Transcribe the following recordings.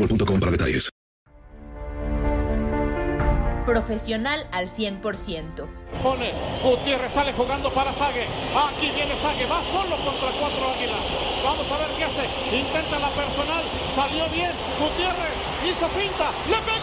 boostmobile.com para detalles. Profesional al 100%. Pone, Gutiérrez sale jugando para Sague. Aquí viene Sague, va solo contra cuatro águilas. Vamos a ver qué hace. Intenta la personal, salió bien. Gutiérrez hizo finta, le pegó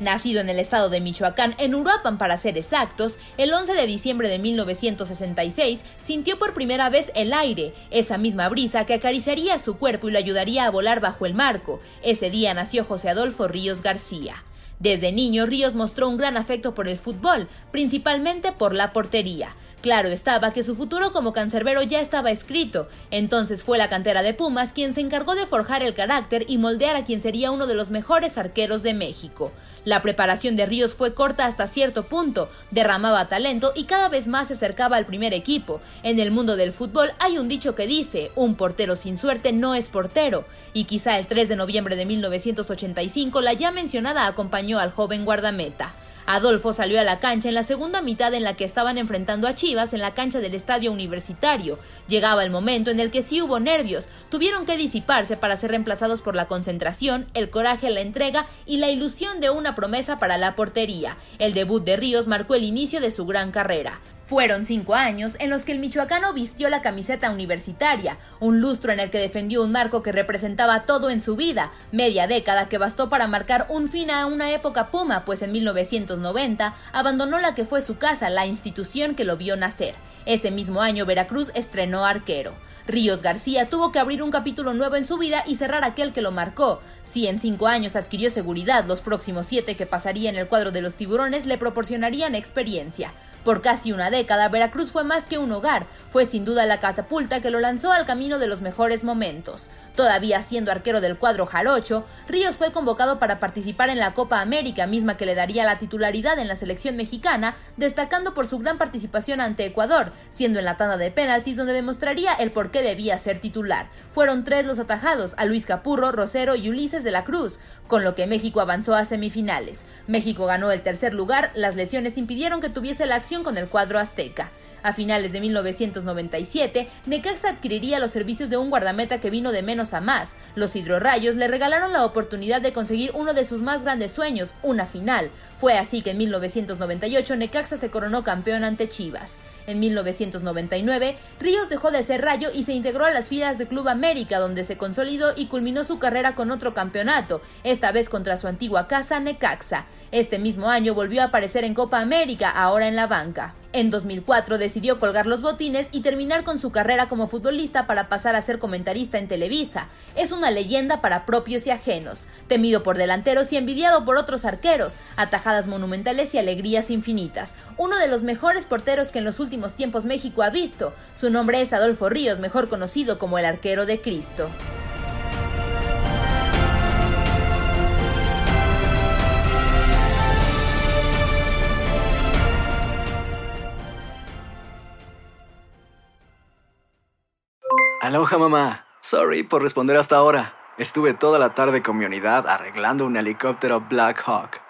Nacido en el estado de Michoacán, en Uruapan para ser exactos, el 11 de diciembre de 1966 sintió por primera vez el aire, esa misma brisa que acariciaría su cuerpo y lo ayudaría a volar bajo el marco. Ese día nació José Adolfo Ríos García. Desde niño, Ríos mostró un gran afecto por el fútbol, principalmente por la portería. Claro estaba que su futuro como cancerbero ya estaba escrito, entonces fue la cantera de Pumas quien se encargó de forjar el carácter y moldear a quien sería uno de los mejores arqueros de México. La preparación de Ríos fue corta hasta cierto punto, derramaba talento y cada vez más se acercaba al primer equipo. En el mundo del fútbol hay un dicho que dice, un portero sin suerte no es portero, y quizá el 3 de noviembre de 1985 la ya mencionada acompañó al joven guardameta. Adolfo salió a la cancha en la segunda mitad en la que estaban enfrentando a Chivas en la cancha del estadio universitario. Llegaba el momento en el que sí hubo nervios, tuvieron que disiparse para ser reemplazados por la concentración, el coraje, la entrega y la ilusión de una promesa para la portería. El debut de Ríos marcó el inicio de su gran carrera. Fueron cinco años en los que el michoacano vistió la camiseta universitaria, un lustro en el que defendió un marco que representaba todo en su vida, media década que bastó para marcar un fin a una época puma, pues en 1990 abandonó la que fue su casa, la institución que lo vio nacer. Ese mismo año Veracruz estrenó arquero. Ríos García tuvo que abrir un capítulo nuevo en su vida y cerrar aquel que lo marcó. Si en cinco años adquirió seguridad, los próximos siete que pasaría en el cuadro de los tiburones le proporcionarían experiencia. Por casi una década, Veracruz fue más que un hogar, fue sin duda la catapulta que lo lanzó al camino de los mejores momentos. Todavía siendo arquero del cuadro jarocho, Ríos fue convocado para participar en la Copa América, misma que le daría la titularidad en la selección mexicana, destacando por su gran participación ante Ecuador, siendo en la tanda de penaltis donde demostraría el por qué debía ser titular. Fueron tres los atajados, a Luis Capurro, Rosero y Ulises de la Cruz, con lo que México avanzó a semifinales. México ganó el tercer lugar, las lesiones impidieron que tuviese la acción con el cuadro. A finales de 1997, Necaxa adquiriría los servicios de un guardameta que vino de menos a más. Los hidrorrayos le regalaron la oportunidad de conseguir uno de sus más grandes sueños, una final. Fue así que en 1998 Necaxa se coronó campeón ante Chivas. En 1999, Ríos dejó de ser rayo y se integró a las filas de Club América, donde se consolidó y culminó su carrera con otro campeonato, esta vez contra su antigua casa Necaxa. Este mismo año volvió a aparecer en Copa América, ahora en la banca. En 2004 decidió colgar los botines y terminar con su carrera como futbolista para pasar a ser comentarista en Televisa. Es una leyenda para propios y ajenos, temido por delanteros y envidiado por otros arqueros, atajadas monumentales y alegrías infinitas. Uno de los mejores porteros que en los últimos tiempos México ha visto. Su nombre es Adolfo Ríos, mejor conocido como el arquero de Cristo. Aloha mamá. Sorry por responder hasta ahora. Estuve toda la tarde con mi unidad arreglando un helicóptero Black Hawk.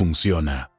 funciona.